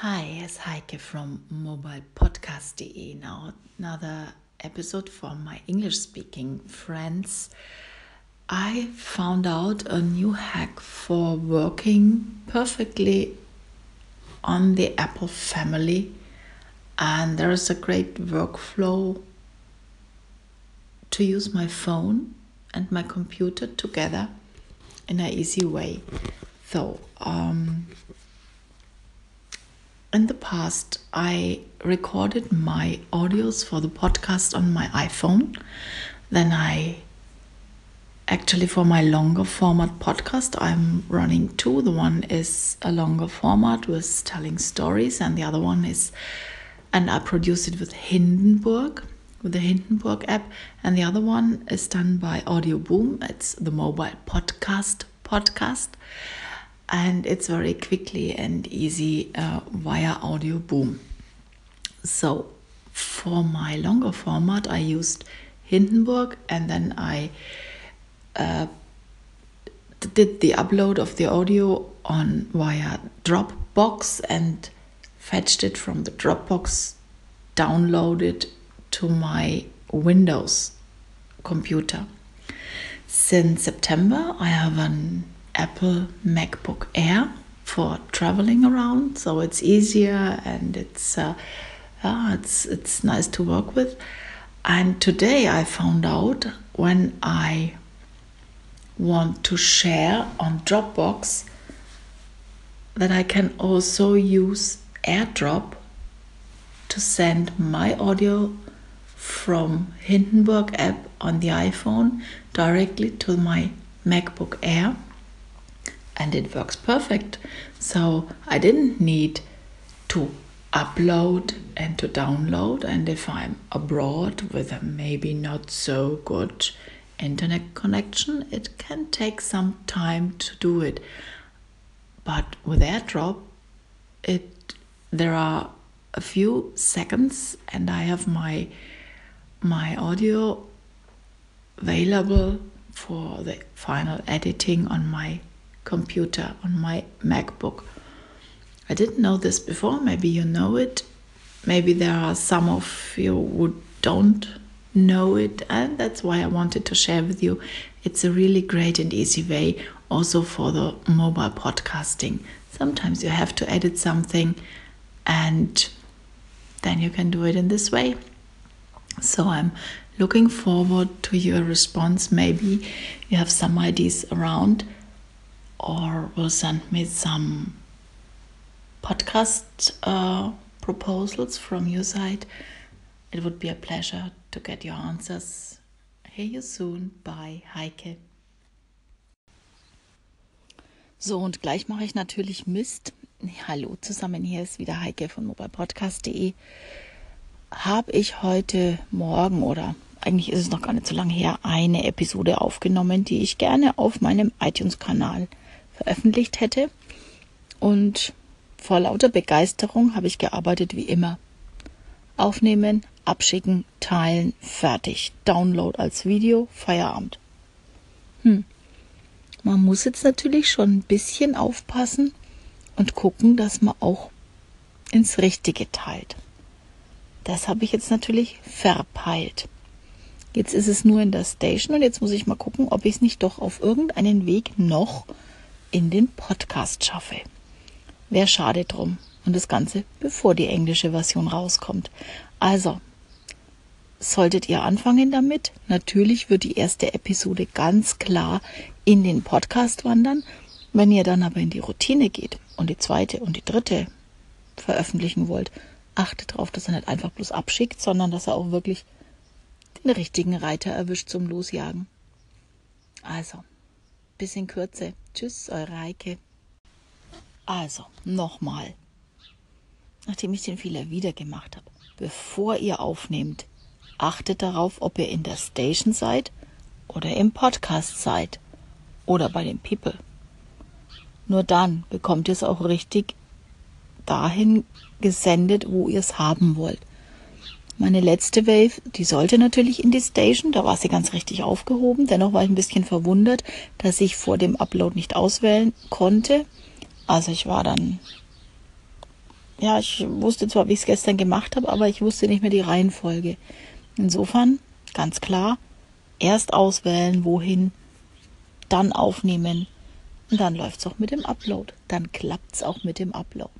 Hi, it's Heike from mobilepodcast.de. Now, another episode for my English speaking friends. I found out a new hack for working perfectly on the Apple family, and there is a great workflow to use my phone and my computer together in an easy way. So, um, in the past, I recorded my audios for the podcast on my iPhone. Then I actually, for my longer format podcast, I'm running two. The one is a longer format with telling stories, and the other one is, and I produce it with Hindenburg, with the Hindenburg app, and the other one is done by Audioboom. It's the mobile podcast podcast and it's very quickly and easy uh, via Audioboom. So for my longer format i used hindenburg and then i uh, did the upload of the audio on via dropbox and fetched it from the dropbox downloaded to my windows computer. Since september i have an Apple MacBook Air for traveling around, so it's easier and it's uh, it's it's nice to work with. And today I found out when I want to share on Dropbox that I can also use AirDrop to send my audio from Hindenburg app on the iPhone directly to my MacBook Air and it works perfect. So I didn't need to upload and to download. And if I'm abroad with a maybe not so good internet connection, it can take some time to do it. But with AirDrop, it there are a few seconds, and I have my my audio available for the final editing on my computer, on my MacBook. I didn't know this before, maybe you know it. Maybe there are some of you who don't know it, and that's why I wanted to share with you. It's a really great and easy way also for the mobile podcasting. Sometimes you have to edit something and then you can do it in this way. So I'm looking forward to your response. Maybe you have some ideas around or will send me some podcast uh, proposals from your side. It would be a pleasure to get your answers. Hear you soon. Bye, Heike. So, und gleich mache ich natürlich Mist. Hallo zusammen, hier ist wieder Heike von mobilepodcast.de. Habe ich heute Morgen oder eigentlich ist es noch gar nicht so lange her, eine Episode aufgenommen, die ich gerne auf meinem iTunes-Kanal veröffentlicht hätte. Und vor lauter Begeisterung habe ich gearbeitet wie immer. Aufnehmen, abschicken, teilen, fertig. Download als Video, Feierabend. Hm. Man muss jetzt natürlich schon ein bisschen aufpassen und gucken, dass man auch ins Richtige teilt. Das habe ich jetzt natürlich verpeilt. Jetzt ist es nur in der Station und jetzt muss ich mal gucken, ob ich es nicht doch auf irgendeinen Weg noch in den Podcast schaffe. Wäre schade drum. Und das Ganze bevor die englische Version rauskommt. Also, solltet ihr anfangen damit, natürlich wird die erste Episode ganz klar in den Podcast wandern. Wenn ihr dann aber in die Routine geht und die zweite und die dritte veröffentlichen wollt, achtet darauf, dass er nicht einfach bloß abschickt, sondern dass er auch wirklich den richtigen Reiter erwischt zum Losjagen. Also, bisschen Kürze. Tschüss, eure Heike. Also, nochmal. Nachdem ich den Fehler wieder gemacht habe, bevor ihr aufnehmt, achtet darauf, ob ihr in der Station seid oder im Podcast seid oder bei den People. Nur dann bekommt ihr es auch richtig dahin gesendet, wo ihr es haben wollt. Meine letzte Wave, die sollte natürlich in die Station, da war sie ganz richtig aufgehoben. Dennoch war ich ein bisschen verwundert, dass ich vor dem Upload nicht auswählen konnte. Also ich war dann ja, ich wusste zwar, wie ich es gestern gemacht habe, aber ich wusste nicht mehr die Reihenfolge. Insofern, ganz klar, erst auswählen, wohin, dann aufnehmen und dann läuft es auch mit dem Upload. Dann klappt es auch mit dem Upload.